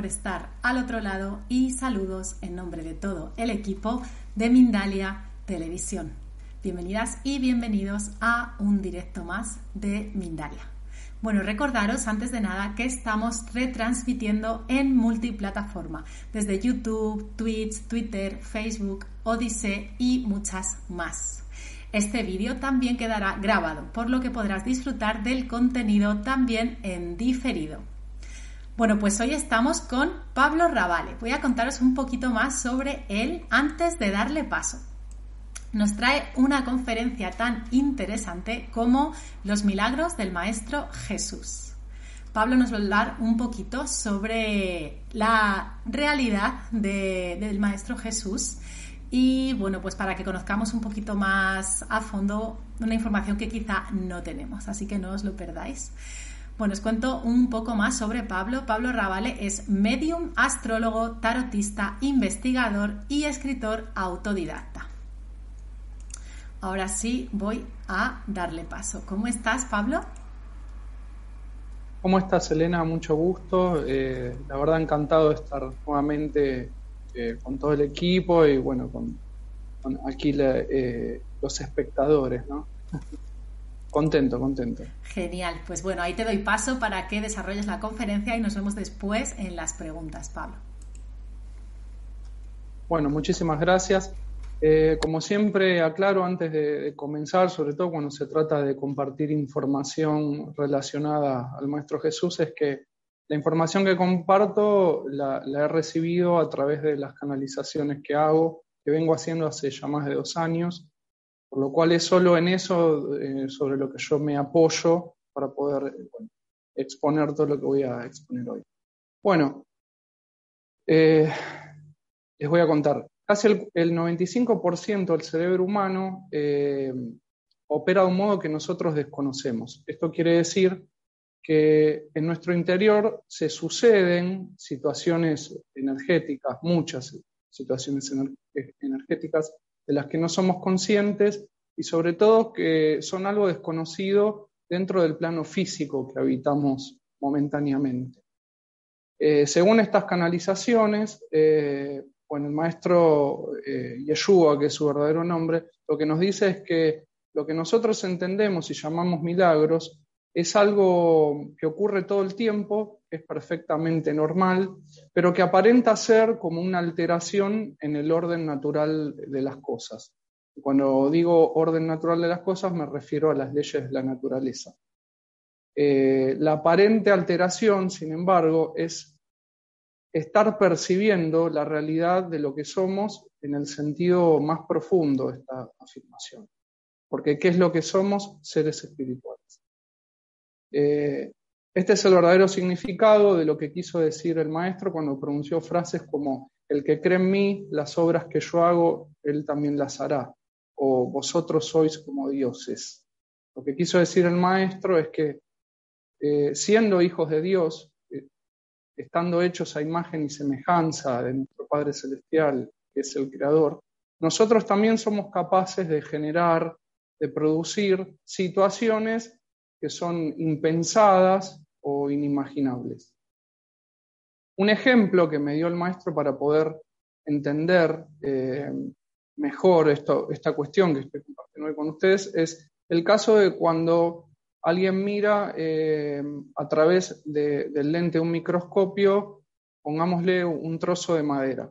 Por estar al otro lado y saludos en nombre de todo el equipo de Mindalia Televisión. Bienvenidas y bienvenidos a un directo más de Mindalia. Bueno, recordaros antes de nada que estamos retransmitiendo en multiplataforma, desde YouTube, Twitch, Twitter, Facebook, Odyssey y muchas más. Este vídeo también quedará grabado, por lo que podrás disfrutar del contenido también en diferido. Bueno, pues hoy estamos con Pablo Ravale. Voy a contaros un poquito más sobre él antes de darle paso. Nos trae una conferencia tan interesante como Los milagros del Maestro Jesús. Pablo nos va a hablar un poquito sobre la realidad del Maestro Jesús y bueno, pues para que conozcamos un poquito más a fondo una información que quizá no tenemos, así que no os lo perdáis. Bueno, os cuento un poco más sobre Pablo. Pablo Ravale es medium, astrólogo, tarotista, investigador y escritor autodidacta. Ahora sí voy a darle paso. ¿Cómo estás, Pablo? ¿Cómo estás, Elena? Mucho gusto. Eh, la verdad, encantado de estar nuevamente eh, con todo el equipo y bueno, con, aquí eh, los espectadores, ¿no? Contento, contento. Genial. Pues bueno, ahí te doy paso para que desarrolles la conferencia y nos vemos después en las preguntas, Pablo. Bueno, muchísimas gracias. Eh, como siempre, aclaro antes de, comenzar, sobre todo cuando se trata de compartir información relacionada al Maestro Jesús, es que la información que comparto la, la he recibido a través de las canalizaciones que hago, que vengo haciendo hace ya más de dos años por lo cual es solo en eso eh, sobre lo que yo me apoyo para poder exponer todo lo que voy a exponer hoy. Bueno, eh, les voy a contar. Casi el, 95% del cerebro humano eh, opera de un modo que nosotros desconocemos. Esto quiere decir que en nuestro interior se suceden situaciones energéticas, muchas situaciones energéticas de las que no somos conscientes y sobre todo que son algo desconocido dentro del plano físico que habitamos momentáneamente. Eh, según estas canalizaciones, eh, bueno, el maestro eh, Yeshua, que es su verdadero nombre, lo que nos dice es que lo que nosotros entendemos y llamamos milagros es algo que ocurre todo el tiempo, es perfectamente normal, pero que aparenta ser como una alteración en el orden natural de las cosas. Cuando digo orden natural de las cosas me refiero a las leyes de la naturaleza. Eh, la aparente alteración, sin embargo, es estar percibiendo la realidad de lo que somos en el sentido más profundo de esta afirmación. Porque ¿qué es lo que somos? Seres espirituales. Eh, este es el verdadero significado de lo que quiso decir el maestro cuando pronunció frases como, el que cree en mí, las obras que yo hago, él también las hará, o vosotros sois como dioses. Lo que quiso decir el maestro es que eh, siendo hijos de Dios, eh, estando hechos a imagen y semejanza de nuestro Padre Celestial, que es el Creador, nosotros también somos capaces de generar, de producir situaciones que son impensadas o inimaginables. Un ejemplo que me dio el maestro para poder entender eh, mejor esta cuestión que estoy compartiendo hoy con ustedes es el caso de cuando alguien mira eh, a través del lente de un microscopio, pongámosle un trozo de madera.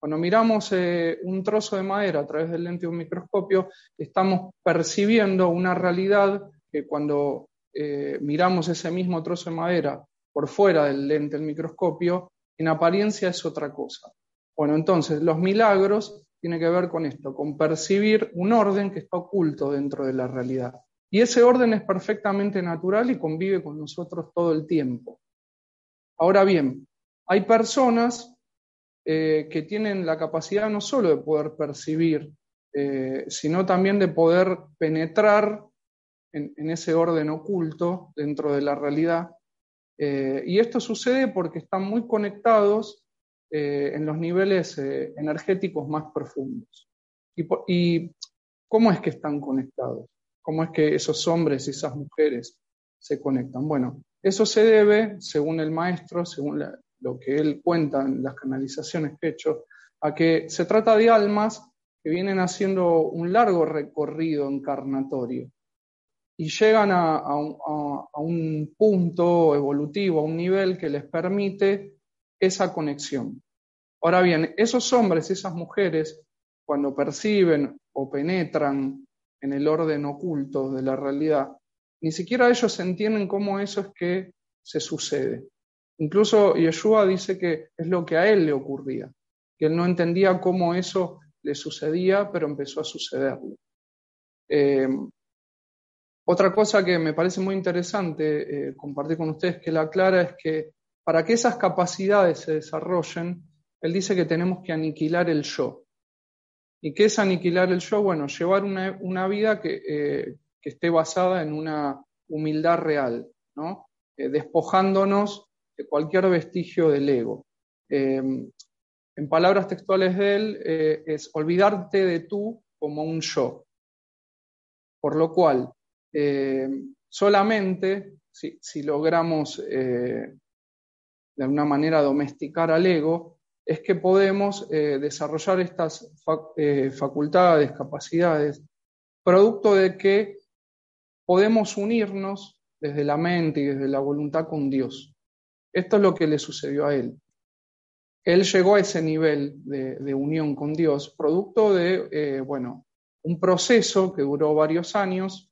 Cuando miramos eh, un trozo de madera a través del lente de un microscopio, estamos percibiendo una realidad que cuando eh, miramos ese mismo trozo de madera por fuera del lente del microscopio, en apariencia es otra cosa. Bueno, entonces los milagros tienen que ver con esto, con percibir un orden que está oculto dentro de la realidad. Y ese orden es perfectamente natural y convive con nosotros todo el tiempo. Ahora bien, hay personas eh, que tienen la capacidad no solo de poder percibir, eh, sino también de poder penetrar en, ese orden oculto dentro de la realidad. Eh, y esto sucede porque están muy conectados en los niveles energéticos más profundos. Y, ¿Y cómo es que están conectados? ¿Cómo es que esos hombres y esas mujeres se conectan? Bueno, eso se debe, según el maestro, según lo que él cuenta en las canalizaciones que he hecho, a que se trata de almas que vienen haciendo un largo recorrido encarnatorio y llegan a, un, punto evolutivo, a un nivel que les permite esa conexión. Ahora bien, esos hombres y esas mujeres, cuando perciben o penetran en el orden oculto de la realidad, ni siquiera ellos entienden cómo eso es que se sucede. Incluso Yeshua dice que es lo que a él le ocurría, que él no entendía cómo eso le sucedía, pero empezó a sucederle. Eh, otra cosa que me parece muy interesante eh, compartir con ustedes que la aclara es que para que esas capacidades se desarrollen, él dice que tenemos que aniquilar el yo. ¿Y qué es aniquilar el yo? Bueno, llevar una, vida que, eh, esté basada en una humildad real, ¿no? despojándonos cualquier vestigio del ego. Em, en palabras textuales de él, eh, es olvidarte de tú como un yo. Por lo cual, em, solamente si, logramos eh, de alguna manera domesticar al ego, es que podemos eh, desarrollar estas facultades, capacidades, producto de que podemos unirnos desde la mente y desde la voluntad con Dios. Esto es lo que le sucedió a él. Él llegó a ese nivel de, unión con Dios, producto de, eh, bueno, un proceso que duró varios años,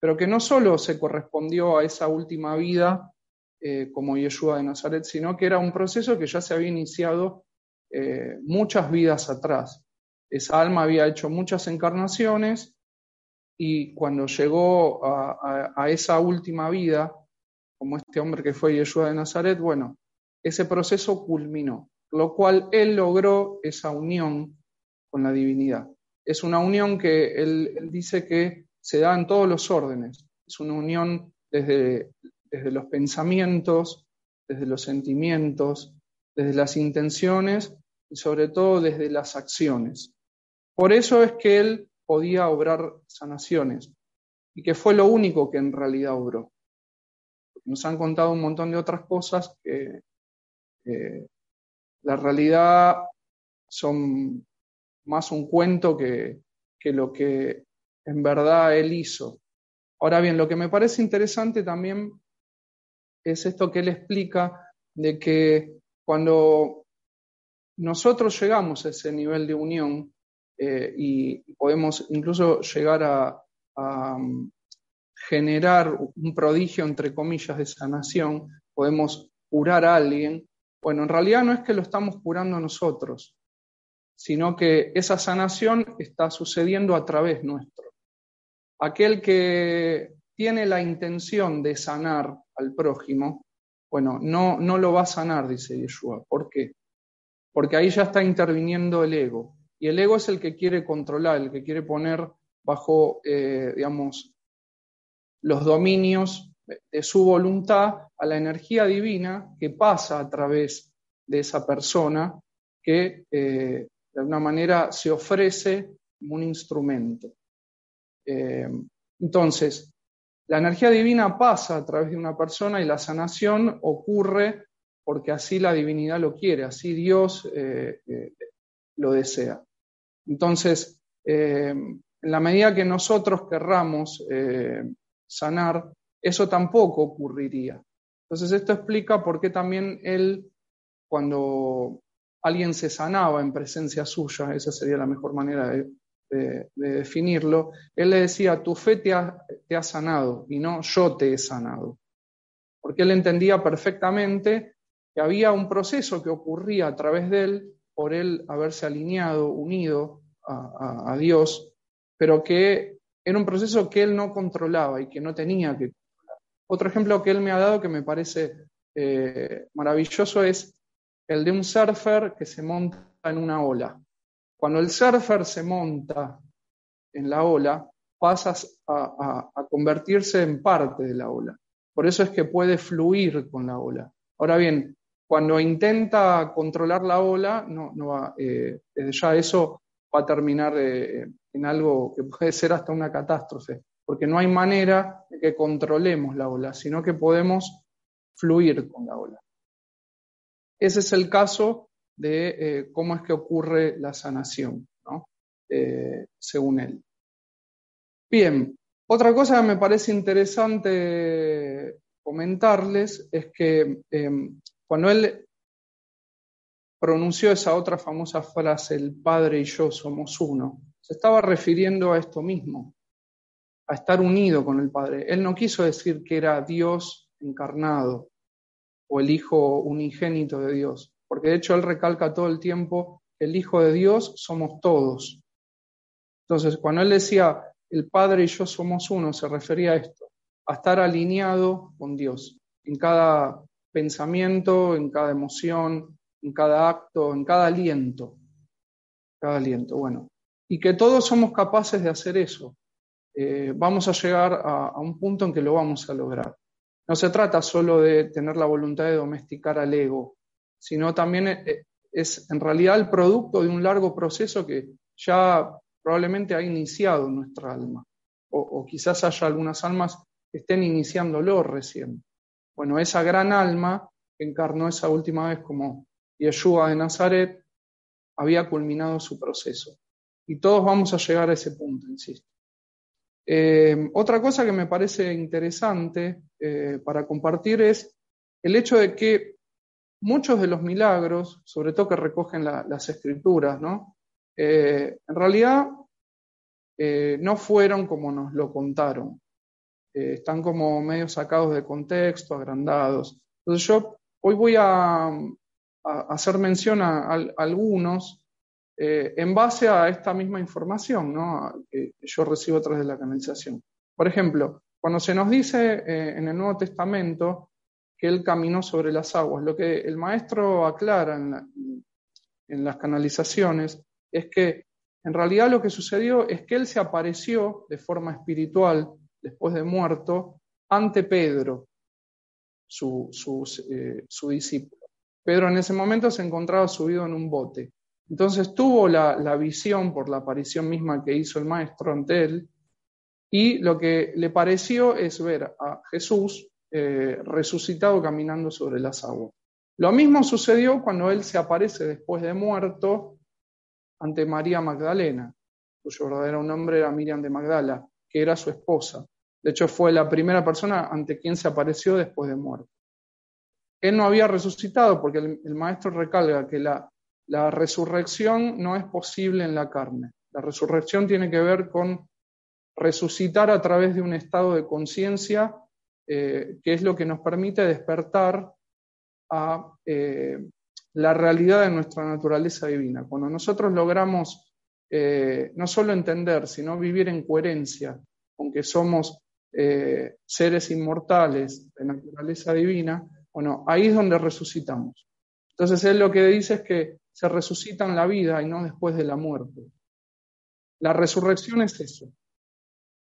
pero que no solo se correspondió a esa última vida eh, como Yeshua de Nazaret, sino que era un proceso que ya se había iniciado eh, muchas vidas atrás. Esa alma había hecho muchas encarnaciones y cuando llegó a esa última vida, como este hombre que fue Yeshua de Nazaret, bueno, ese proceso culminó, lo cual él logró esa unión con la divinidad. Es una unión que él, dice que se da en todos los órdenes. Es una unión desde, desde los pensamientos, desde los sentimientos, desde las intenciones y sobre todo desde las acciones. Por eso es que él podía obrar sanaciones y que fue lo único que en realidad obró nos han contado un montón de otras cosas que la realidad son más un cuento que, que lo que en verdad él hizo. Ahora bien, lo que me parece interesante también es esto que él explica de que cuando nosotros llegamos a ese nivel de unión eh, y podemos incluso llegar a, generar un prodigio, entre comillas, de sanación, podemos curar a alguien, bueno, en realidad no es que lo estamos curando nosotros, sino que esa sanación está sucediendo a través nuestro. Aquel que tiene la intención de sanar al prójimo, bueno, no, no lo va a sanar, dice Yeshua. ¿Por qué? Porque ahí ya está interviniendo el ego. Y el ego es el que quiere controlar, el que quiere poner bajo, eh, digamos, los dominios de su voluntad a la energía divina que pasa a través de esa persona que eh, de alguna manera se ofrece como un instrumento. Eh, entonces, la energía divina pasa a través de una persona y la sanación ocurre porque así la divinidad lo quiere, así Dios eh, lo desea. Entonces, en la medida que nosotros querramos sanar, eso tampoco ocurriría. Entonces, esto explica por qué también él, cuando alguien se sanaba en presencia suya, esa sería la mejor manera de, definirlo, él le decía, tu fe te ha, te ha sanado y no yo te he sanado. Porque él entendía perfectamente que había un proceso que ocurría a través de él por él haberse alineado, unido a, Dios, pero que era un proceso que él no controlaba y que no tenía que controlar. Otro ejemplo que él me ha dado que me parece eh, maravilloso es el de un surfer que se monta en una ola. Cuando el surfer se monta en la ola, pasas a, convertirse en parte de la ola. Por eso es que puede fluir con la ola. Ahora bien, cuando intenta controlar la ola, no, eh, ya eso va a terminar eh, en algo que puede ser hasta una catástrofe, porque no hay manera de que controlemos la ola, sino que podemos fluir con la ola. Ese es el caso de eh, cómo es que ocurre la sanación, eh, según él. Bien, otra cosa que me parece interesante comentarles es que em, cuando él pronunció esa otra famosa frase, el Padre y yo somos uno, se estaba refiriendo a esto mismo, a estar unido con el Padre. Él no quiso decir que era Dios encarnado, o el Hijo unigénito de Dios, porque de hecho él recalca todo el tiempo, el Hijo de Dios somos todos. Entonces, cuando él decía, el Padre y yo somos uno, se refería a esto, a estar alineado con Dios, en cada pensamiento, en cada emoción, en cada acto, en cada aliento. Cada aliento, bueno. Y que todos somos capaces de hacer eso. Eh, vamos a llegar a un punto en que lo vamos a lograr. No se trata solo de tener la voluntad de domesticar al ego, sino también eh, es en realidad el producto de un largo proceso que ya probablemente ha iniciado nuestra alma, o, quizás haya algunas almas que estén iniciándolo recién. Bueno, esa gran alma que encarnó esa última vez como Yeshua de Nazaret había culminado su proceso. Y todos vamos a llegar a ese punto, insisto. Eh, otra cosa que me parece interesante eh, para compartir es el hecho de que muchos de los milagros, sobre todo que recogen las escrituras, ¿no? Eh, en realidad no fueron como nos lo contaron. están como medio sacados de contexto, agrandados. Entonces yo hoy voy a, hacer mención a algunos eh, en base a esta misma información que yo recibo a través de la canalización. Por ejemplo, cuando se nos dice eh, en el Nuevo Testamento que Él caminó sobre las aguas, lo que el maestro aclara en, las canalizaciones es que en realidad lo que sucedió es que Él se apareció de forma espiritual después de muerto ante Pedro, su, su, eh, su, discípulo. Pedro en ese momento se encontraba subido en un bote. Entonces tuvo la, visión por la aparición misma que hizo el maestro ante él y lo que le pareció es ver a Jesús eh, resucitado caminando sobre las aguas. Lo mismo sucedió cuando él se aparece después de muerto ante María Magdalena, cuyo verdadero nombre era Miriam de Magdala, que era su esposa. De hecho, fue la primera persona ante quien se apareció después de muerto. Él no había resucitado porque el maestro recalca que la resurrección no es posible en la carne. La resurrección tiene que ver con resucitar a través de un estado de conciencia eh, que es lo que nos permite despertar a eh, la realidad de nuestra naturaleza divina. Cuando nosotros logramos eh, no solo entender, sino vivir en coherencia aunque somos eh, seres inmortales de naturaleza divina, bueno, ahí es donde resucitamos. Entonces él lo que dice es que se resucita en la vida y no después de la muerte. La resurrección es eso.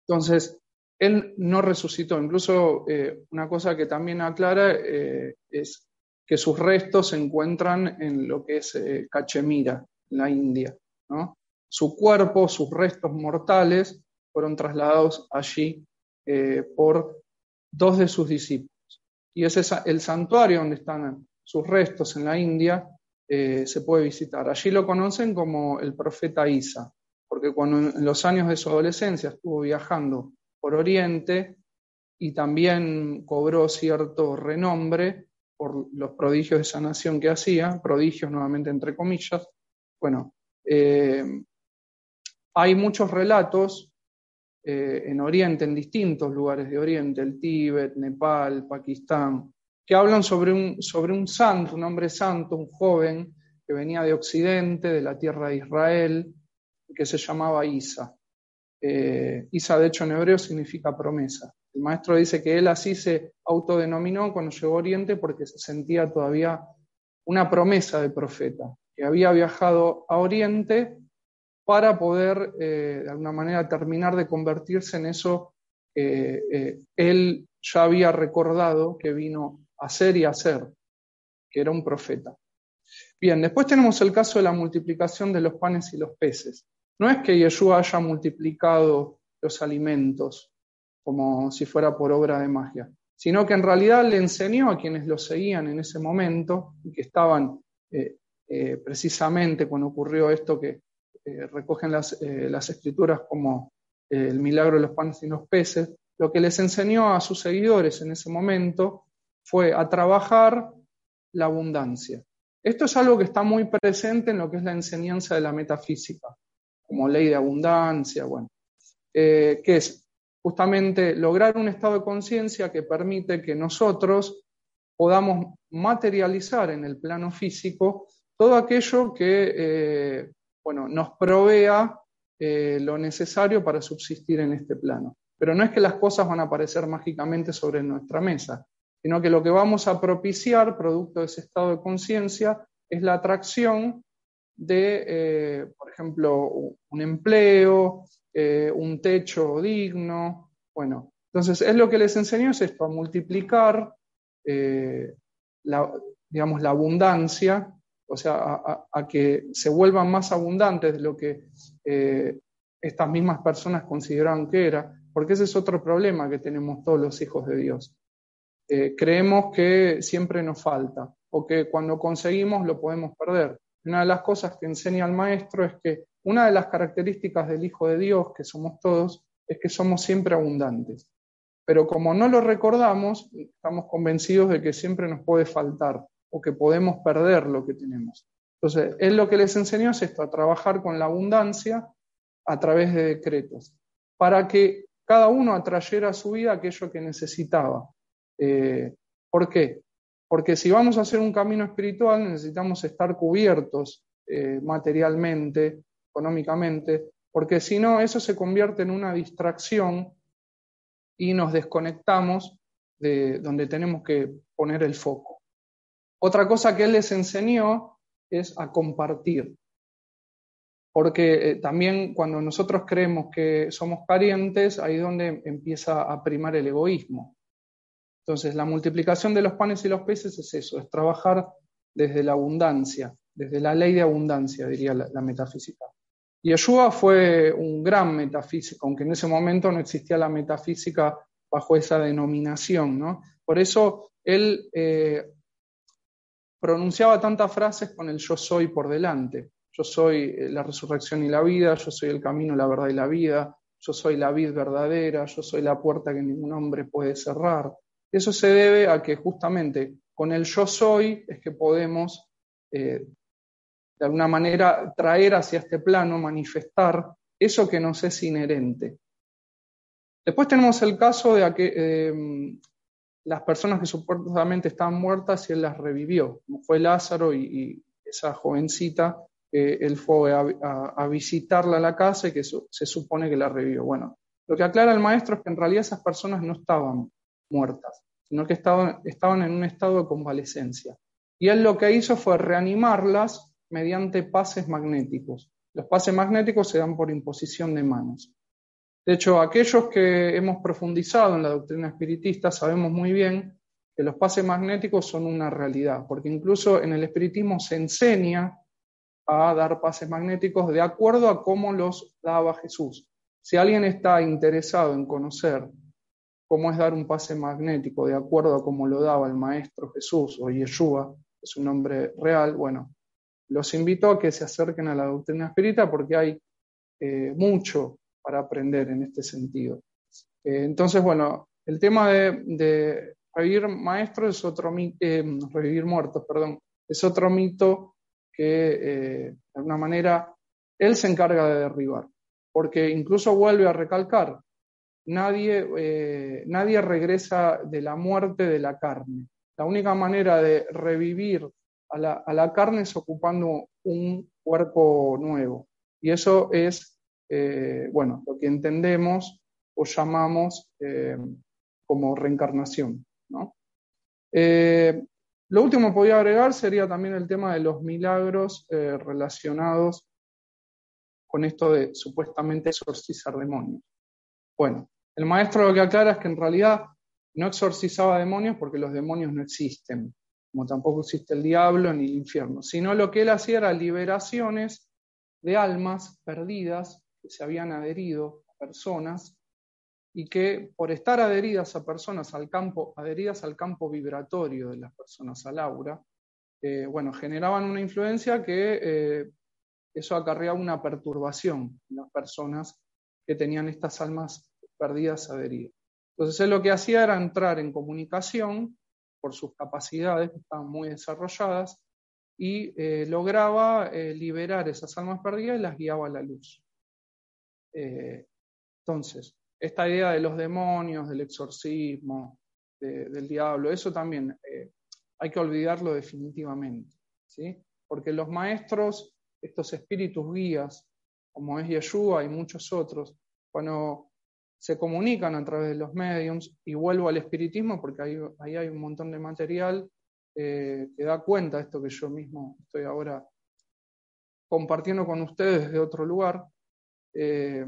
Entonces, él no resucitó. Incluso eh, una cosa que también aclara eh, es que sus restos se encuentran en lo que es Cachemira, en la India. Su cuerpo, sus restos mortales, fueron trasladados allí eh, por dos de sus discípulos. Y ese es el santuario donde están sus restos en la India, eh, se puede visitar. Allí lo conocen como el profeta Isa, porque cuando en los años de su adolescencia estuvo viajando por Oriente y también cobró cierto renombre por los prodigios de sanación que hacía, prodigios nuevamente entre comillas, bueno, eh, hay muchos relatos eh, en Oriente, en distintos lugares de Oriente, el Tíbet, Nepal, Pakistán, que hablan sobre un, sobre un santo, un hombre santo, un joven que venía de Occidente, de la tierra de Israel, que se llamaba Isa. Eh, Isa, de hecho, en hebreo significa promesa. El maestro dice que él así se autodenominó cuando llegó a Oriente porque se sentía todavía una promesa de profeta, que había viajado a Oriente para poder eh, de alguna manera terminar de convertirse en eso que eh, él ya había recordado que vino a ser y a ser, que era un profeta. Bien, después tenemos el caso de la multiplicación de los panes y los peces. No es que Yeshua haya multiplicado los alimentos como si fuera por obra de magia, sino que en realidad le enseñó a quienes lo seguían en ese momento y que estaban eh, precisamente cuando ocurrió esto que eh, recogen eh, las, escrituras como eh, el milagro de los panes y los peces, lo que les enseñó a sus seguidores en ese momento fue a trabajar la abundancia. Esto es algo que está muy presente en lo que es la enseñanza de la metafísica, como ley de abundancia, bueno, que es justamente lograr un estado de conciencia que permite que nosotros podamos materializar en el plano físico todo aquello que bueno, nos provea eh, lo necesario para subsistir en este plano. Pero no es que las cosas van a aparecer mágicamente sobre nuestra mesa, sino que lo que vamos a propiciar, producto de ese estado de conciencia, es la atracción de, eh, por ejemplo, un empleo, eh, un techo digno. Bueno, entonces es lo que les enseño es esto, a multiplicar la, digamos, la abundancia o sea, a, que se vuelvan más abundantes de lo que eh, estas mismas personas consideraban que era, porque ese es otro problema que tenemos todos los hijos de Dios. Eh, creemos que siempre nos falta o que cuando conseguimos lo podemos perder. Una de las cosas que enseña el maestro es que una de las características del Hijo de Dios, que somos todos, es que somos siempre abundantes. Pero como no lo recordamos, estamos convencidos de que siempre nos puede faltar o que podemos perder lo que tenemos. Entonces, él lo que les enseñó es esto, a trabajar con la abundancia a través de decretos, para que cada uno atrayera a su vida aquello que necesitaba. Eh, ¿Por qué? Porque si vamos a hacer un camino espiritual necesitamos estar cubiertos eh, materialmente, económicamente, porque si no, eso se convierte en una distracción y nos desconectamos de donde tenemos que poner el foco. Otra cosa que él les enseñó es a compartir. Porque eh, también cuando nosotros creemos que somos parientes, ahí es donde empieza a primar el egoísmo. Entonces, la multiplicación de los panes y los peces es eso, es trabajar desde la abundancia, desde la ley de abundancia, diría la, la metafísica. Yeshua fue un gran metafísico, aunque en ese momento no existía la metafísica bajo esa denominación. ¿no? Por eso él eh, pronunciaba tantas frases con el yo soy por delante. Yo soy eh, la resurrección y la vida, yo soy el camino, la verdad y la vida, yo soy la vid verdadera, yo soy la puerta que ningún hombre puede cerrar. Eso se debe a que justamente con el yo soy es que podemos eh, de alguna manera traer hacia este plano, manifestar eso que nos es inherente. Después tenemos el caso de que, eh, las personas que supuestamente estaban muertas y él las revivió, como fue Lázaro y, esa jovencita, que él fue a, visitarla a la casa y que se supone que la revivió. Bueno, Lo que aclara el maestro es que en realidad esas personas no estaban muertas, sino que estaban, en un estado de convalescencia. Y él lo que hizo fue reanimarlas mediante pases magnéticos. Los pases magnéticos se dan por imposición de manos. De hecho, aquellos que hemos profundizado en la doctrina espiritista sabemos muy bien que los pases magnéticos son una realidad, porque incluso en el espiritismo se enseña a dar pases magnéticos de acuerdo a cómo los daba Jesús. Si alguien está interesado en conocer cómo es dar un pase magnético de acuerdo a cómo lo daba el Maestro Jesús o Yeshua, es su nombre real, bueno, los invito a que se acerquen a la doctrina espírita porque hay eh, mucho para aprender en este sentido. Eh, entonces, bueno, el tema de, revivir maestros es otro mito, eh, revivir muertos, perdón, es otro mito que de alguna manera él se encarga de derribar porque incluso vuelve a recalcar, nadie, eh, nadie regresa de la muerte de la carne. La única manera de revivir a la, carne es ocupando un cuerpo nuevo. Y eso es, eh, bueno, lo que entendemos o llamamos eh, como reencarnación. lo último que podría agregar sería también el tema de los milagros relacionados con esto de supuestamente exorcizar demonios. Bueno, el maestro lo que aclara es que en realidad no exorcizaba demonios porque los demonios no existen, como tampoco existe el diablo ni el infierno, sino lo que él hacía era liberaciones de almas perdidas que se habían adherido a personas y que por estar adheridas a personas al campo, adheridas al campo vibratorio de las personas, al aura, eh, bueno, generaban una influencia que eh, eso acarreaba una perturbación en las personas que tenían estas almas perdidas adheridas. Entonces él lo que hacía era entrar en comunicación por sus capacidades que estaban muy desarrolladas y eh, lograba eh, liberar esas almas perdidas y las guiaba a la luz. Eh, entonces, esta idea de los demonios, del exorcismo, del diablo, eso también hay que olvidarlo definitivamente, ¿sí? porque los maestros estos espíritus guías, como es Yeshua y muchos otros, cuando se comunican a través de los mediums, y vuelvo al espiritismo porque ahí, ahí hay un montón de material eh, que da cuenta de esto que yo mismo estoy ahora compartiendo con ustedes desde otro lugar, eh,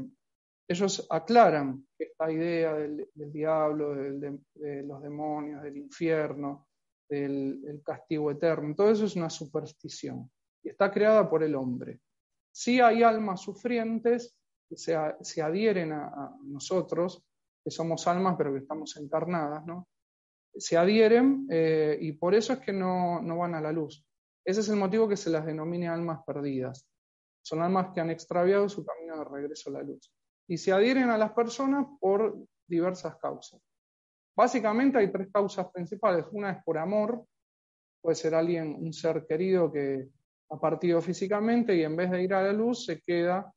ellos aclaran esta idea del, diablo, de los demonios, del infierno, del castigo eterno, todo eso es una superstición y está creada por el hombre. Sí hay almas sufrientes que se, adhieren a, nosotros, que somos almas pero que estamos encarnadas, ¿no? Se adhieren eh, y por eso es que no, no van a la luz. Ese es el motivo que se las denomine almas perdidas. Son almas que han extraviado su camino de regreso a la luz. Y se adhieren a las personas por diversas causas. Básicamente hay tres causas principales. Una es por amor, puede ser alguien, un ser querido que, ha partido físicamente y en vez de ir a la luz se queda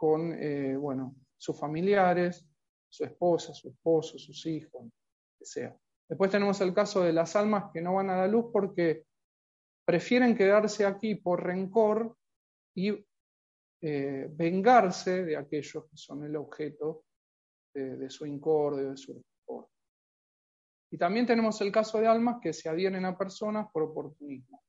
con, eh, bueno, sus familiares, su esposa, su esposo, sus hijos, que sea. Después tenemos el caso de las almas que no van a la luz porque prefieren quedarse aquí por rencor y eh, vengarse de aquellos que son el objeto de, su incordio, de su rencor. Y también tenemos el caso de almas que se adhieren a personas por oportunismo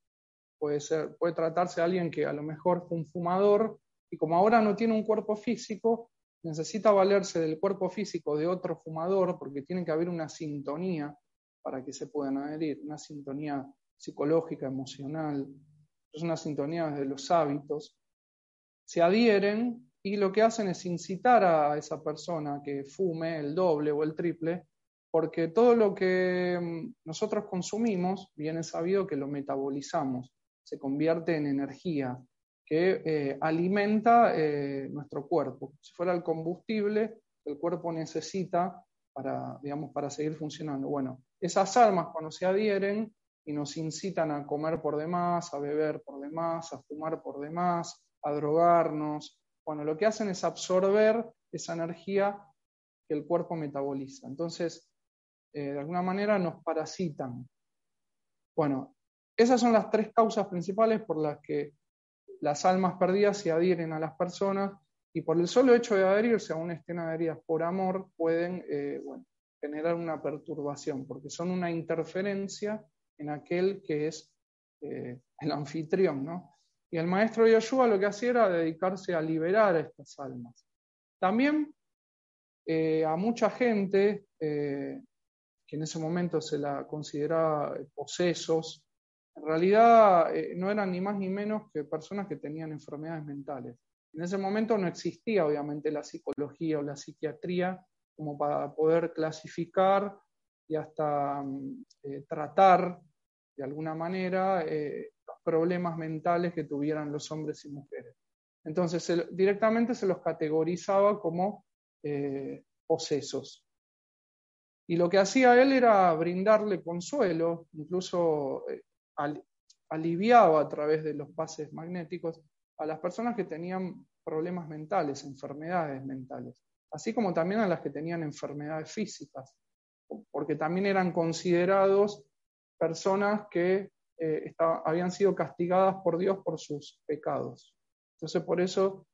puede, ser, puede tratarse de alguien que a lo mejor fue un fumador y como ahora no tiene un cuerpo físico, necesita valerse del cuerpo físico de otro fumador porque tiene que haber una sintonía para que se puedan adherir, una sintonía psicológica, emocional, es una sintonía de los hábitos. Se adhieren y lo que hacen es incitar a esa persona que fume el doble o el triple, porque todo lo que mm, nosotros consumimos, bien es sabido que lo metabolizamos. Se convierte en energía que eh, alimenta eh, nuestro cuerpo. Si fuera el combustible que el cuerpo necesita para, digamos, para seguir funcionando. Bueno, esas almas cuando se adhieren y nos incitan a comer por demás, a beber por demás, a fumar por demás, a drogarnos, bueno, lo que hacen es absorber esa energía que el cuerpo metaboliza. Entonces, eh, de alguna manera nos parasitan. Bueno, esas son las tres causas principales por las que las almas perdidas se adhieren a las personas y por el solo hecho de adherirse a una escena adheridas por amor pueden eh, generar una perturbación, porque son una interferencia en aquel que es eh, el anfitrión. ¿no? Y el maestro Yoshua lo que hacía era dedicarse a liberar a estas almas. También eh, a mucha gente que en ese momento se la consideraba posesos, en realidad no eran ni más ni menos que personas que tenían enfermedades mentales. En ese momento no existía, obviamente, la psicología o la psiquiatría como para poder clasificar y hasta mm, eh, tratar de alguna manera eh, los problemas mentales que tuvieran los hombres y mujeres. Entonces, directamente se los categorizaba como eh, posesos. Y lo que hacía él era brindarle consuelo, incluso aliviaba a través de los pases magnéticos a las personas que tenían problemas mentales, enfermedades mentales, así como también a las que tenían enfermedades físicas, porque también eran considerados personas que eh, habían sido castigadas por Dios por sus pecados. Entonces por eso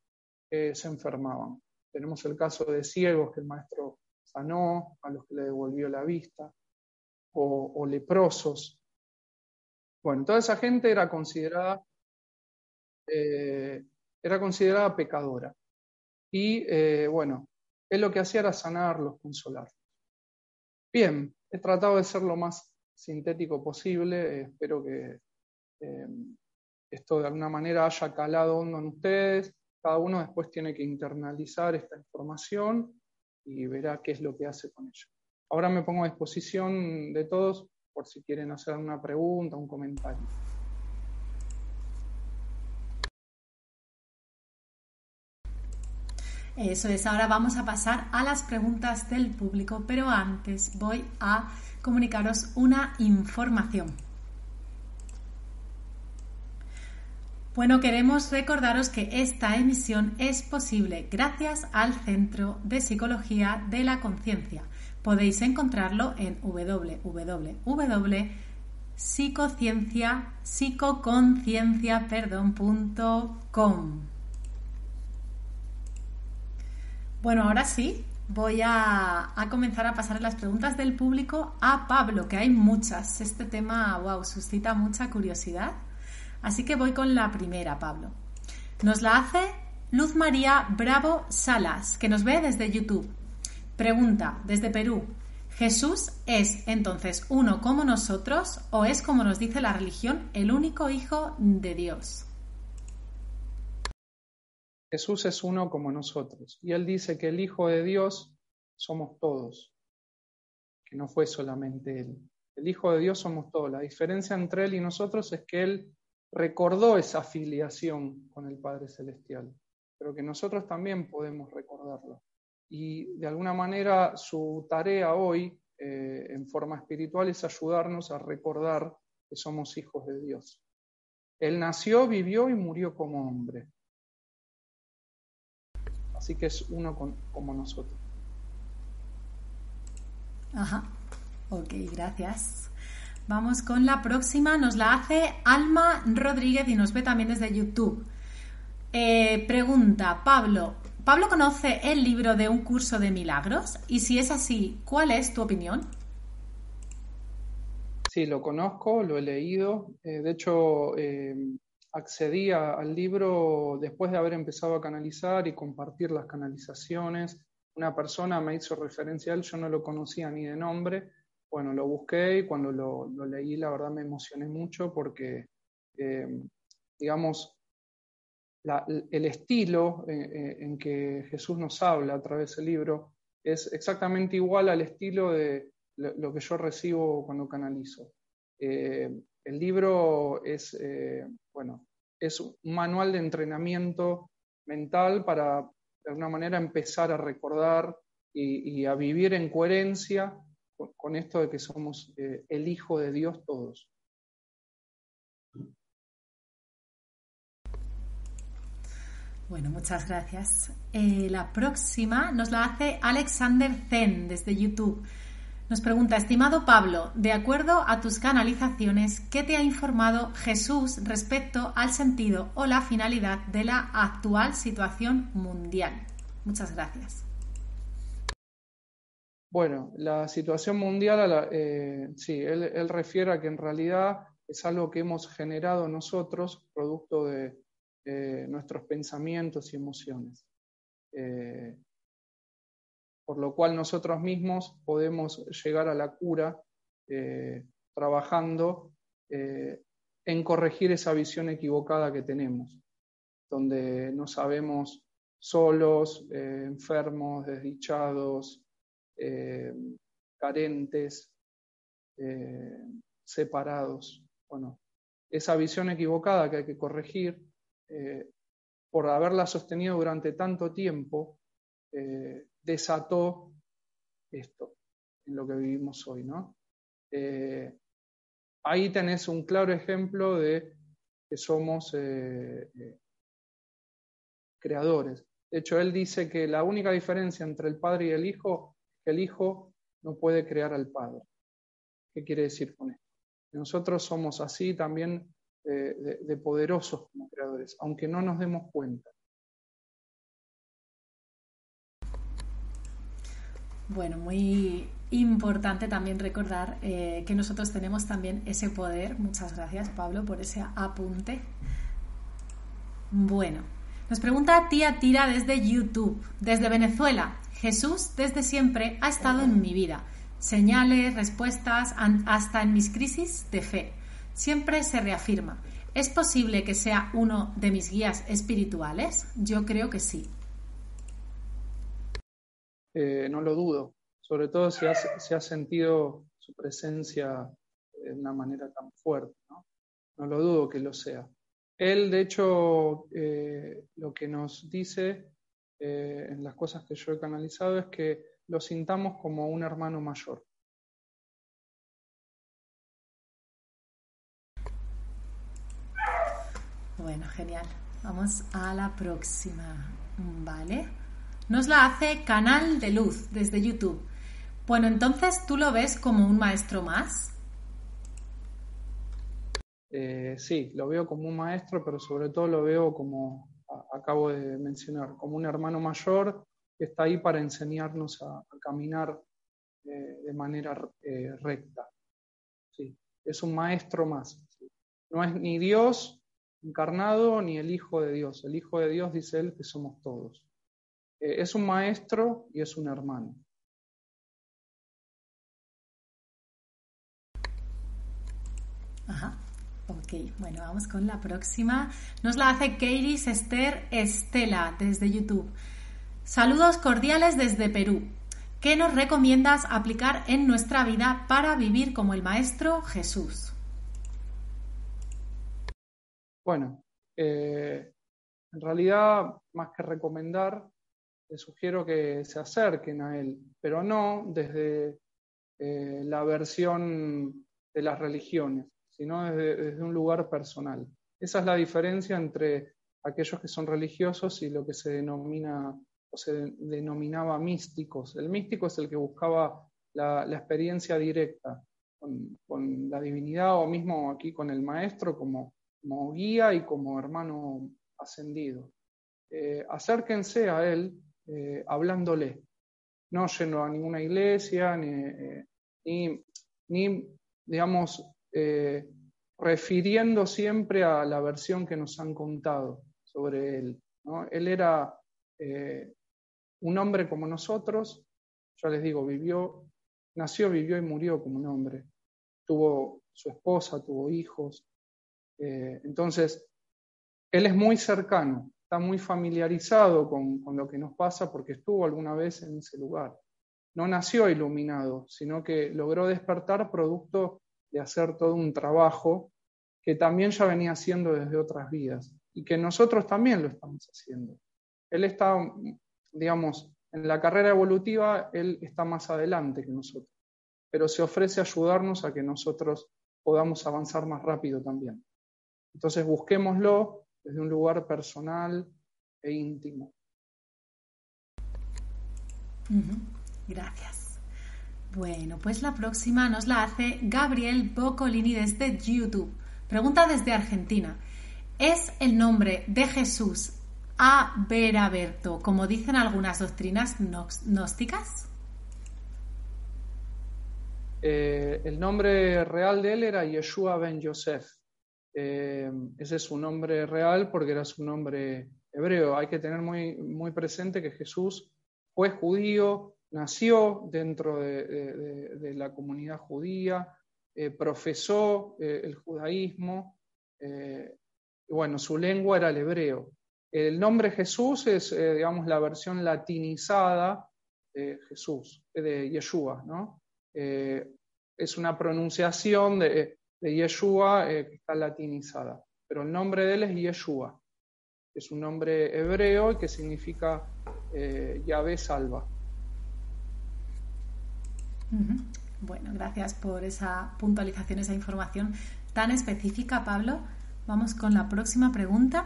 eh, se enfermaban. Tenemos el caso de ciegos que el maestro sanó, a los que le devolvió la vista, o leprosos. Bueno, toda esa gente era considerada eh, era considerada pecadora. Y eh, bueno, él lo que hacía era sanarlos, consolarlos. Bien, he tratado de ser lo más sintético posible. espero que eh, esto de alguna manera haya calado hondo en ustedes. Cada uno después tiene que internalizar esta información y verá qué es lo que hace con ella. Ahora me pongo a disposición de todos por si quieren hacer una pregunta, un comentario. Eso es, ahora vamos a pasar a las preguntas del público, pero antes voy a comunicaros una información. Bueno, queremos recordaros que esta emisión es posible gracias al Centro de Psicología de la Conciencia. Podéis encontrarlo en www.psicoconciencia.com. Bueno, ahora sí, voy a, comenzar a pasar las preguntas del público a Pablo, que hay muchas. Este tema, wow, suscita mucha curiosidad. Así que voy con la primera, Pablo. Nos la hace Luz María Bravo Salas, que nos ve desde YouTube. Pregunta, desde Perú. ¿Jesús es entonces uno como nosotros o es, como nos dice la religión, el único Hijo de Dios? Jesús es uno como nosotros. Y él dice que el Hijo de Dios somos todos, que no fue solamente él. El Hijo de Dios somos todos. La diferencia entre él y nosotros es que él recordó esa filiación con el Padre Celestial, pero que nosotros también podemos recordarlo. Y de alguna manera su tarea hoy, eh, en forma espiritual, es ayudarnos a recordar que somos hijos de Dios. Él nació, vivió y murió como hombre. Así que es uno como nosotros. Ajá, ok, gracias. Vamos con la próxima, nos la hace Alma Rodríguez y nos ve también desde YouTube. Eh, pregunta, Pablo, ¿Pablo conoce el libro de un curso de milagros? Y si es así, ¿cuál es tu opinión? Sí, lo conozco, lo he leído. Eh, de hecho, eh, accedí al libro después de haber empezado a canalizar y compartir las canalizaciones. Una persona me hizo referencia a él, yo no lo conocía ni de nombre. Bueno, lo busqué y cuando lo, leí, la verdad me emocioné mucho porque, eh, digamos, el estilo en, eh, eh, en, que Jesús nos habla a través del libro es exactamente igual al estilo de lo, que yo recibo cuando canalizo. el libro es, bueno, es un manual de entrenamiento mental para, de alguna manera, empezar a recordar y, a vivir en coherencia con, esto de que somos eh, el Hijo de Dios todos. Bueno, muchas gracias. Eh, la próxima nos la hace Alexander Zen desde YouTube. Nos pregunta, estimado Pablo, de acuerdo a tus canalizaciones, ¿qué te ha informado Jesús respecto al sentido o la finalidad de la actual situación mundial? Muchas gracias. Bueno, la situación mundial, eh, sí, él, refiere a que en realidad es algo que hemos generado nosotros, producto de nuestros pensamientos y emociones. Eh, por lo cual nosotros mismos podemos llegar a la cura eh, trabajando eh, en corregir esa visión equivocada que tenemos, donde no sabemos solos, eh, enfermos, desdichados, carentes, separados. Bueno, esa visión equivocada que hay que corregir, por haberla sostenido durante tanto tiempo, desató esto en lo que vivimos hoy, ¿no? Eh, ahí tenés un claro ejemplo de que somos eh, eh, creadores. De hecho, él dice que la única diferencia entre el padre y el hijo es que el hijo no puede crear al padre. ¿Qué quiere decir con esto? nosotros somos así también de poderosos como creadores, aunque no nos demos cuenta. Bueno, muy importante también recordar eh, que nosotros tenemos también ese poder. Muchas gracias, Pablo, por ese apunte. Bueno, nos pregunta tía Tira desde YouTube, desde Venezuela. Jesús desde siempre ha estado en mi vida. Señales, respuestas, hasta en mis crisis de fe. Siempre se reafirma. ¿Es posible que sea uno de mis guías espirituales? Yo creo que sí. Eh, no lo dudo, sobre todo si has, sentido su presencia de una manera tan fuerte, ¿no? no lo dudo que lo sea. Él, de hecho, eh, lo que nos dice eh, en las cosas que yo he canalizado es que lo sintamos como un hermano mayor. Bueno, genial. Vamos a la próxima. Vale nos la hace Canal de Luz desde YouTube. Bueno, entonces tú lo ves como un maestro más. Eh, sí, lo veo como un maestro, pero sobre todo lo veo como acabo de mencionar, como un hermano mayor que está ahí para enseñarnos a, caminar eh, de manera eh, recta. Sí, es un maestro más. No es ni Dios encarnado ni el Hijo de Dios. El Hijo de Dios dice él que somos todos. Eh, es un maestro y es un hermano. Ajá. Ok, bueno, vamos con la próxima. Nos la hace Katie Esther Estela desde YouTube. Saludos cordiales desde Perú. ¿Qué nos recomiendas aplicar en nuestra vida para vivir como el Maestro Jesús? Bueno, eh, en realidad, más que recomendar, les sugiero que se acerquen a él, pero no desde eh, la versión de las religiones, sino desde, un lugar personal. Esa es la diferencia entre aquellos que son religiosos y lo que se denomina o se denominaba místicos. El místico es el que buscaba la, experiencia directa con, la divinidad o mismo aquí con el maestro como, como guía y como hermano ascendido. Eh, acérquense a él eh, hablándole, no yendo a ninguna iglesia, ni, eh, ni, digamos, refiriendo siempre a la versión que nos han contado sobre él. Él era un hombre como nosotros, ya les digo, vivió, nació, vivió y murió como un hombre. Tuvo su esposa, tuvo hijos. Entonces, él es muy cercano, está muy familiarizado con, lo que nos pasa porque estuvo alguna vez en ese lugar. No nació iluminado, sino que logró despertar producto de hacer todo un trabajo que también ya venía haciendo desde otras vidas y que nosotros también lo estamos haciendo. Él está, digamos, en la carrera evolutiva, él está más adelante que nosotros, pero se ofrece ayudarnos a que nosotros podamos avanzar más rápido también. Entonces busquémoslo, desde un lugar personal e íntimo. Gracias. Bueno, pues la próxima nos la hace Gabriel Boccolini desde YouTube. Pregunta desde Argentina. ¿Es el nombre de Jesús Averaberto, como dicen algunas doctrinas gnósticas? Eh, el nombre real de él era Yeshua ben Yosef. Eh, ese es su nombre real porque era su nombre hebreo. Hay que tener muy, muy presente que Jesús fue judío, nació dentro de, la comunidad judía, eh, profesó el judaísmo, bueno, su lengua era el hebreo. El nombre Jesús es, digamos, la versión latinizada de Jesús, de Yeshua, ¿no? es una pronunciación de, de Yeshua eh, que está latinizada, pero el nombre de él es Yeshua, es un nombre hebreo y que significa eh, Yahvé salva. Bueno, gracias por esa puntualización, esa información tan específica, Pablo. Vamos con la próxima pregunta.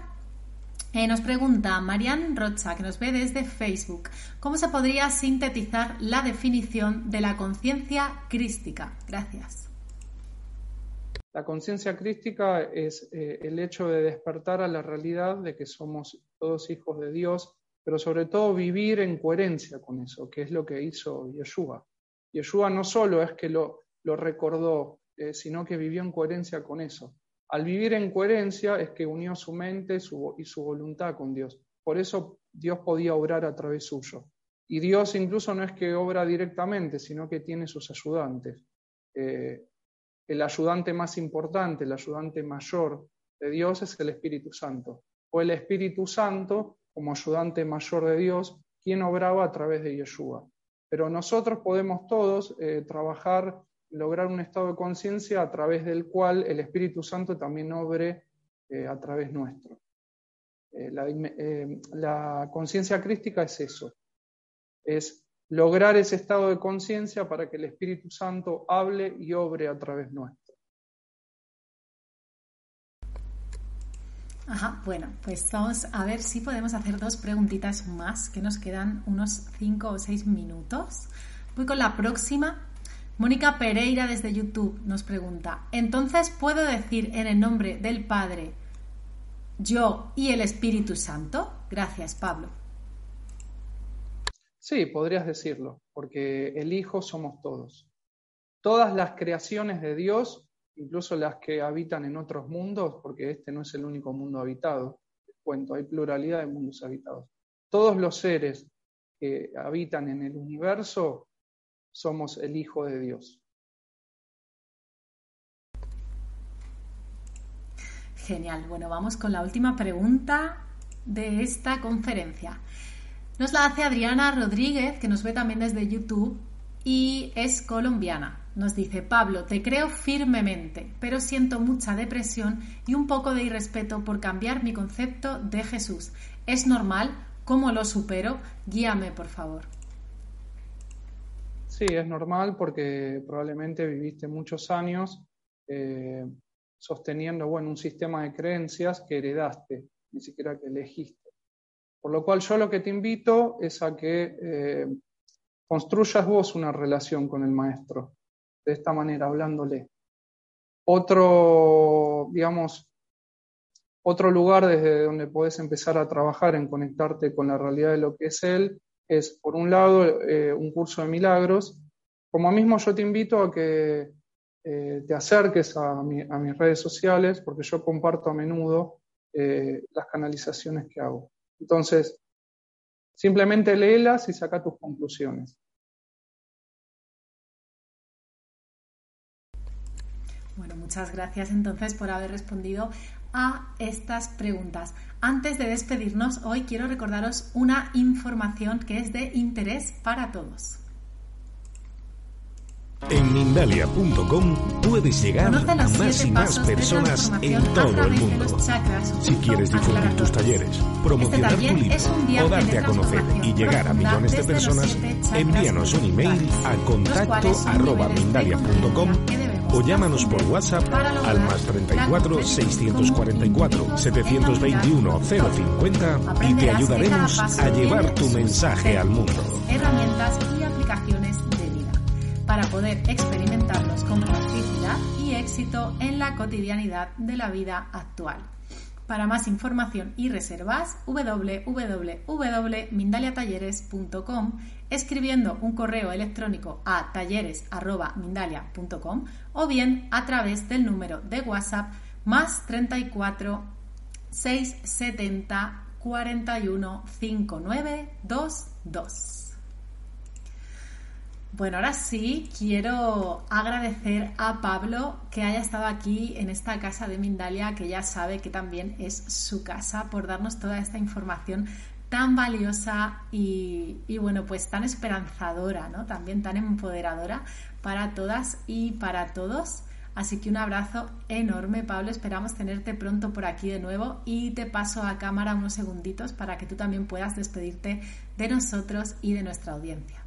Eh, nos pregunta Marian Rocha, que nos ve desde Facebook, ¿cómo se podría sintetizar la definición de la conciencia crística? Gracias. La conciencia crística es eh, el hecho de despertar a la realidad de que somos todos hijos de Dios, pero sobre todo vivir en coherencia con eso, que es lo que hizo Yeshua. Yeshua no solo es que lo, recordó, eh, sino que vivió en coherencia con eso. Al vivir en coherencia es que unió su mente y su voluntad con Dios. Por eso Dios podía obrar a través suyo. Y Dios incluso no es que obra directamente, sino que tiene sus ayudantes. Eh, el ayudante más importante, el ayudante mayor de Dios es el Espíritu Santo. Fue el Espíritu Santo, como ayudante mayor de Dios, quien obraba a través de Yeshua. Pero nosotros podemos todos eh, trabajar lograr un estado de conciencia a través del cual el Espíritu Santo también obre eh, a través nuestro. Eh, la, la conciencia crística es eso, es lograr ese estado de conciencia para que el Espíritu Santo hable y obre a través nuestro. Ajá, bueno, pues vamos a ver si podemos hacer dos preguntitas más, que nos quedan unos cinco o seis minutos. Voy con la próxima Mónica Pereira desde YouTube nos pregunta, entonces puedo decir en el nombre del Padre, yo y el Espíritu Santo? Gracias, Pablo. Sí, podrías decirlo, porque el Hijo somos todos. Todas las creaciones de Dios, incluso las que habitan en otros mundos, porque este no es el único mundo habitado, cuento, hay pluralidad de mundos habitados. Todos los seres que habitan en el universo somos el Hijo de Dios. Genial. Bueno, vamos con la última pregunta de esta conferencia. Nos la hace Adriana Rodríguez, que nos ve también desde YouTube y es colombiana. Nos dice, Pablo, te creo firmemente, pero siento mucha depresión y un poco de irrespeto por cambiar mi concepto de Jesús. ¿Es normal? ¿Cómo lo supero? Guíame, por favor. Sí, es normal porque probablemente viviste muchos años eh, sosteniendo bueno, un sistema de creencias que heredaste, ni siquiera que elegiste. Por lo cual yo lo que te invito es a que eh, construyas vos una relación con el maestro, de esta manera, hablándole. Otro, digamos, otro lugar desde donde podés empezar a trabajar en conectarte con la realidad de lo que es él es, por un lado, eh, un curso de milagros. Como mismo yo te invito a que eh, te acerques a, mis redes sociales, porque yo comparto a menudo las canalizaciones que hago. Entonces, simplemente léelas y saca tus conclusiones. Bueno, muchas gracias entonces por haber respondido a estas preguntas. Antes de despedirnos, hoy quiero recordaros una información que es de interés para todos. En Mindalia.com puedes llegar a más y más personas en todo el mundo. Si quieres difundir tus talleres, promocionar este tu libro o darte a conocer y llegar a millones de personas, envíanos un email a contacto arroba mindalia.com o llámanos por WhatsApp al más 34 644 721 050 y te ayudaremos a llevar tu mensaje al mundo. Herramientas poder experimentarlos con practicidad y éxito en la cotidianidad de la vida actual. Para más información y reservas, www.mindaliatalleres.com escribiendo un correo electrónico a talleres.mindalia.com o bien a través del número de WhatsApp más 34 670 41 59 22. Bueno, ahora sí quiero agradecer a Pablo que haya estado aquí en esta casa de Mindalia, que ya sabe que también es su casa, por darnos toda esta información tan valiosa y, bueno, pues tan esperanzadora, ¿no? También tan empoderadora para todas y para todos. Así que un abrazo enorme, Pablo. Esperamos tenerte pronto por aquí de nuevo y te paso a cámara unos segunditos para que tú también puedas despedirte de nosotros y de nuestra audiencia.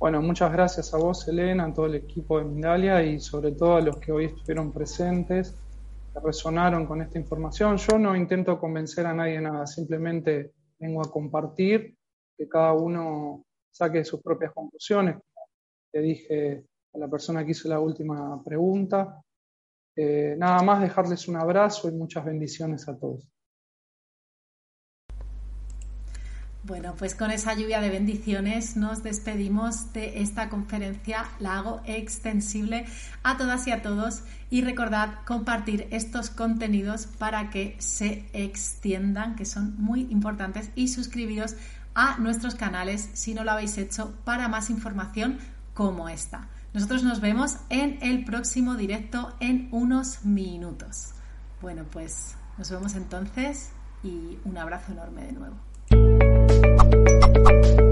Bueno, muchas gracias a vos, Elena, a todo el equipo de Mindalia y sobre todo a los que hoy estuvieron presentes, que resonaron con esta información. Yo no intento convencer a nadie nada, simplemente vengo a compartir, que cada uno saque sus propias conclusiones. Le dije a la persona que hizo la última pregunta. Eh, nada más dejarles un abrazo y muchas bendiciones a todos. Bueno, pues con esa lluvia de bendiciones nos despedimos de esta conferencia. La hago extensible a todas y a todos y recordad compartir estos contenidos para que se extiendan, que son muy importantes, y suscribiros a nuestros canales si no lo habéis hecho para más información como esta. Nosotros nos vemos en el próximo directo en unos minutos. Bueno, pues nos vemos entonces y un abrazo enorme de nuevo. Bye.